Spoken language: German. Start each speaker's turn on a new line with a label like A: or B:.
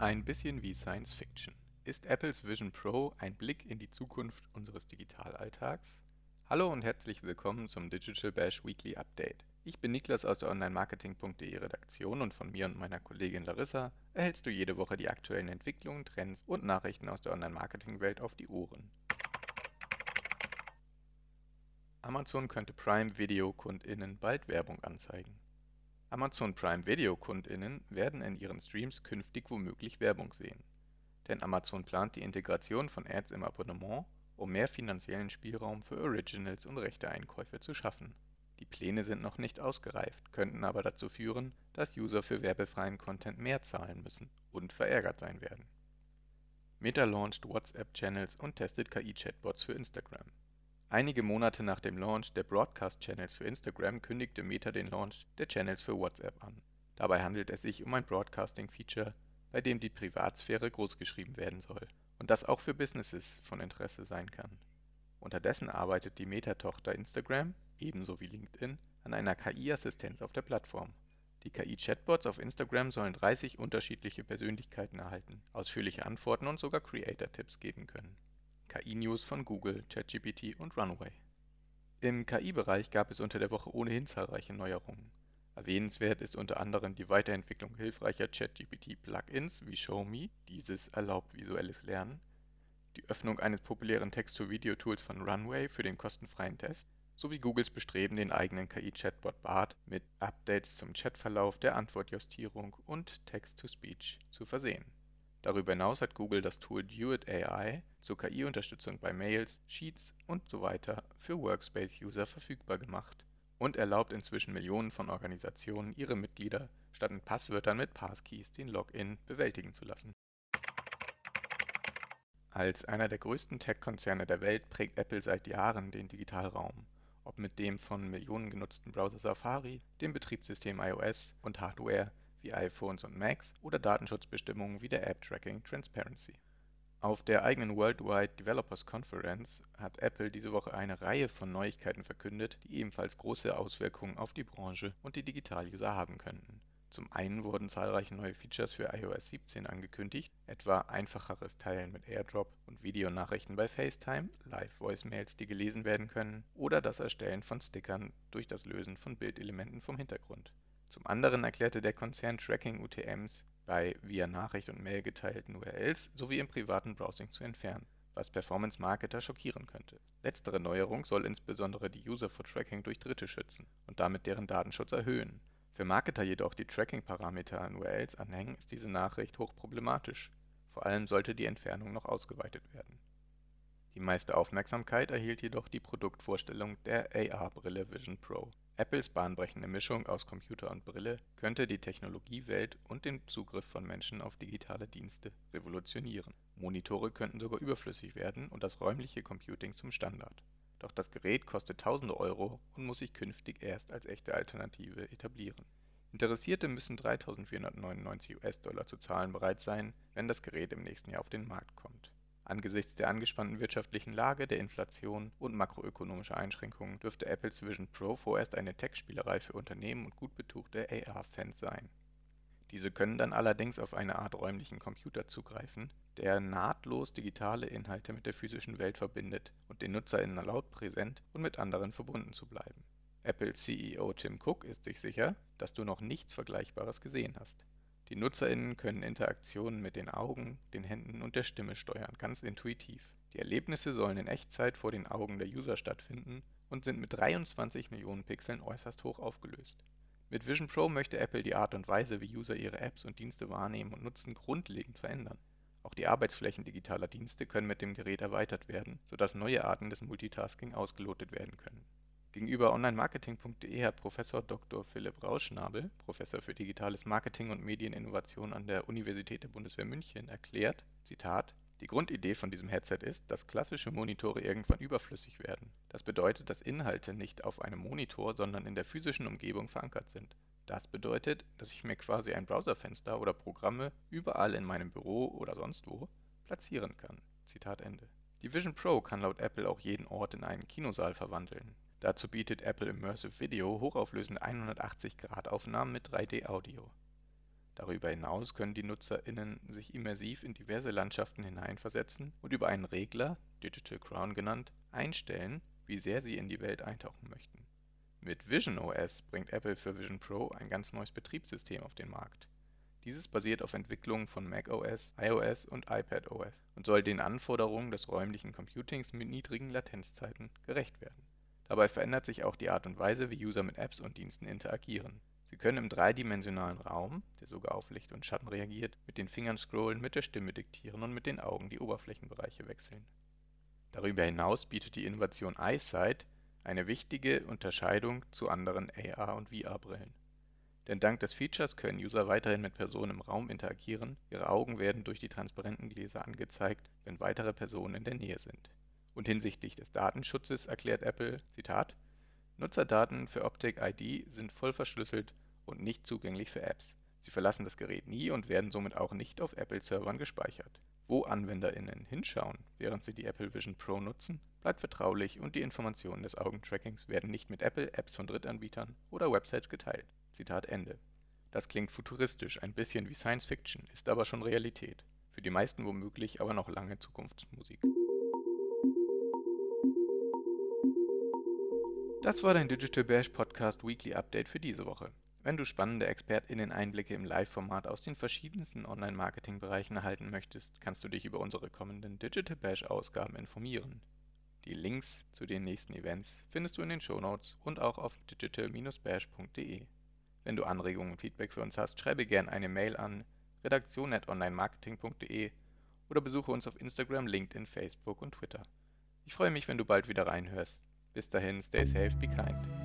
A: Ein bisschen wie Science Fiction. Ist Apples Vision Pro ein Blick in die Zukunft unseres Digitalalltags? Hallo und herzlich willkommen zum Digital Bash Weekly Update. Ich bin Niklas aus der Online-Marketing.de Redaktion und von mir und meiner Kollegin Larissa erhältst du jede Woche die aktuellen Entwicklungen, Trends und Nachrichten aus der Online-Marketing-Welt auf die Ohren. Amazon könnte Prime Video KundInnen bald Werbung anzeigen. Amazon Prime Video KundInnen werden in ihren Streams künftig womöglich Werbung sehen. Denn Amazon plant die Integration von Ads im Abonnement, um mehr finanziellen Spielraum für Originals und Rechteeinkäufe zu schaffen. Die Pläne sind noch nicht ausgereift, könnten aber dazu führen, dass User für werbefreien Content mehr zahlen müssen und verärgert sein werden. Meta launcht WhatsApp-Channels und testet KI-Chatbots für Instagram Einige Monate nach dem Launch der Broadcast-Channels für Instagram kündigte Meta den Launch der Channels für WhatsApp an. Dabei handelt es sich um ein Broadcasting-Feature, bei dem die Privatsphäre großgeschrieben werden soll und das auch für Businesses von Interesse sein kann. Unterdessen arbeitet die Meta-Tochter Instagram, ebenso wie LinkedIn, an einer KI-Assistenz auf der Plattform. Die KI-Chatbots auf Instagram sollen 30 unterschiedliche Persönlichkeiten erhalten, ausführliche Antworten und sogar Creator-Tipps geben können KI-News von Google, ChatGPT und Runway. Im KI-Bereich gab es unter der Woche ohnehin zahlreiche Neuerungen. Erwähnenswert ist unter anderem die Weiterentwicklung hilfreicher ChatGPT-Plugins wie ShowMe, dieses erlaubt visuelles Lernen, die Öffnung eines populären Text-to-Video-Tools von Runway für den kostenfreien Test sowie Googles Bestreben, den eigenen KI-Chatbot Bart mit Updates zum Chatverlauf, der Antwortjustierung und Text-to-Speech zu versehen Darüber hinaus hat Google das Tool Duet AI zur KI-Unterstützung bei Mails, Sheets usw. für Workspace-User verfügbar gemacht und erlaubt inzwischen Millionen von Organisationen, ihre Mitglieder statt mit Passwörtern mit Passkeys den Login bewältigen zu lassen. Als einer der größten Tech-Konzerne der Welt prägt Apple seit Jahren den Digitalraum, ob mit dem von Millionen genutzten Browser Safari, dem Betriebssystem iOS und Hardware wie iPhones und Macs oder Datenschutzbestimmungen wie der App Tracking Transparency. Auf der eigenen Worldwide Developers Conference hat Apple diese Woche eine Reihe von Neuigkeiten verkündet, die ebenfalls große Auswirkungen auf die Branche und die Digital-User haben könnten. Zum einen wurden zahlreiche neue Features für iOS 17 angekündigt, etwa einfacheres Teilen mit AirDrop und Videonachrichten bei FaceTime, Live-Voicemails, die gelesen werden können, oder das Erstellen von Stickern durch das Lösen von Bildelementen vom Hintergrund zum anderen erklärte der Konzern Tracking-UTMs bei via Nachricht und Mail geteilten URLs sowie im privaten Browsing zu entfernen, was Performance-Marketer schockieren könnte. Letztere Neuerung soll insbesondere die User vor Tracking durch Dritte schützen und damit deren Datenschutz erhöhen. Für Marketer jedoch, die Tracking-Parameter an URLs anhängen, ist diese Nachricht hochproblematisch. Vor allem sollte die Entfernung noch ausgeweitet werden. Die meiste Aufmerksamkeit erhielt jedoch die Produktvorstellung der AR-Brille Vision Pro Apples bahnbrechende Mischung aus Computer und Brille könnte die Technologiewelt und den Zugriff von Menschen auf digitale Dienste revolutionieren. Monitore könnten sogar überflüssig werden und das räumliche Computing zum Standard. Doch das Gerät kostet tausende Euro und muss sich künftig erst als echte Alternative etablieren. Interessierte müssen 3.499 US-Dollar zu zahlen bereit sein, wenn das Gerät im nächsten Jahr auf den Markt kommt Angesichts der angespannten wirtschaftlichen Lage, der Inflation und makroökonomischer Einschränkungen dürfte Apples Vision Pro vorerst eine Tech-Spielerei für Unternehmen und gut betuchte AR-Fans sein. Diese können dann allerdings auf eine Art räumlichen Computer zugreifen, der nahtlos digitale Inhalte mit der physischen Welt verbindet und den NutzerInnen erlaubt, präsent und mit anderen verbunden zu bleiben. Apple-CEO Tim Cook ist sich sicher, dass du noch nichts Vergleichbares gesehen hast die NutzerInnen können Interaktionen mit den Augen, den Händen und der Stimme steuern, ganz intuitiv. Die Erlebnisse sollen in Echtzeit vor den Augen der User stattfinden und sind mit 23 Millionen Pixeln äußerst hoch aufgelöst. Mit Vision Pro möchte Apple die Art und Weise, wie User ihre Apps und Dienste wahrnehmen und nutzen, grundlegend verändern. Auch die Arbeitsflächen digitaler Dienste können mit dem Gerät erweitert werden, sodass neue Arten des Multitasking ausgelotet werden können Gegenüber onlinemarketing.de hat Prof. Dr. Philipp Rauschnabel, Professor für digitales Marketing und Medieninnovation an der Universität der Bundeswehr München, erklärt: „ Zitat: Die Grundidee von diesem Headset ist, dass klassische Monitore irgendwann überflüssig werden. Das bedeutet, dass Inhalte nicht auf einem Monitor, sondern in der physischen Umgebung verankert sind. Das bedeutet, dass ich mir quasi ein Browserfenster oder Programme überall in meinem Büro oder sonst wo platzieren kann Zitat Ende. Die Vision Pro kann laut Apple auch jeden Ort in einen Kinosaal verwandeln. Dazu bietet Apple Immersive Video hochauflösende 180-Grad-Aufnahmen mit 3D-Audio. Darüber hinaus können die NutzerInnen sich immersiv in diverse Landschaften hineinversetzen und über einen Regler (Digital Crown genannt) einstellen, wie sehr sie in die Welt eintauchen möchten. Mit Vision OS bringt Apple für Vision Pro ein ganz neues Betriebssystem auf den Markt. Dieses basiert auf Entwicklungen von macOS, iOS und iPadOS und soll den Anforderungen des räumlichen Computings mit niedrigen Latenzzeiten gerecht werden. Dabei verändert sich auch die Art und Weise, wie User mit Apps und Diensten interagieren Sie können im dreidimensionalen Raum, der sogar auf Licht und Schatten reagiert, mit den Fingern scrollen, mit der Stimme diktieren und mit den Augen die Oberflächenbereiche wechseln. Darüber hinaus bietet die Innovation EyeSight eine wichtige Unterscheidung zu anderen AR- und VR-Brillen. Denn dank des Features können User weiterhin mit Personen im Raum interagieren, ihre Augen werden durch die transparenten Gläser angezeigt, wenn weitere Personen in der Nähe sind. Und hinsichtlich des Datenschutzes erklärt Apple, Zitat Nutzerdaten für Optic ID sind voll verschlüsselt und nicht zugänglich für Apps. Sie verlassen das Gerät nie und werden somit auch nicht auf Apple-Servern gespeichert. Wo AnwenderInnen hinschauen, während sie die Apple Vision Pro nutzen, bleibt vertraulich und die Informationen des Augentrackings werden nicht mit Apple, Apps von Drittanbietern oder Websites geteilt. Zitat Ende. Das klingt futuristisch, ein bisschen wie Science Fiction, ist aber schon Realität. Für die meisten womöglich aber noch lange Zukunftsmusik. Das war dein Digital Bash Podcast Weekly Update für diese Woche. Wenn du spannende ExpertInnen-Einblicke im Live-Format aus den verschiedensten Online-Marketing-Bereichen erhalten möchtest, kannst du dich über unsere kommenden Digital Bash-Ausgaben informieren. Die Links zu den nächsten Events findest du in den Shownotes und auch auf digital-bash.de. Wenn du Anregungen und Feedback für uns hast, schreibe gerne eine Mail an redaktion.onlinemarketing.de oder besuche uns auf Instagram, LinkedIn, Facebook und Twitter. Ich freue mich, wenn du bald wieder reinhörst. Bis dahin, stay safe, be kind.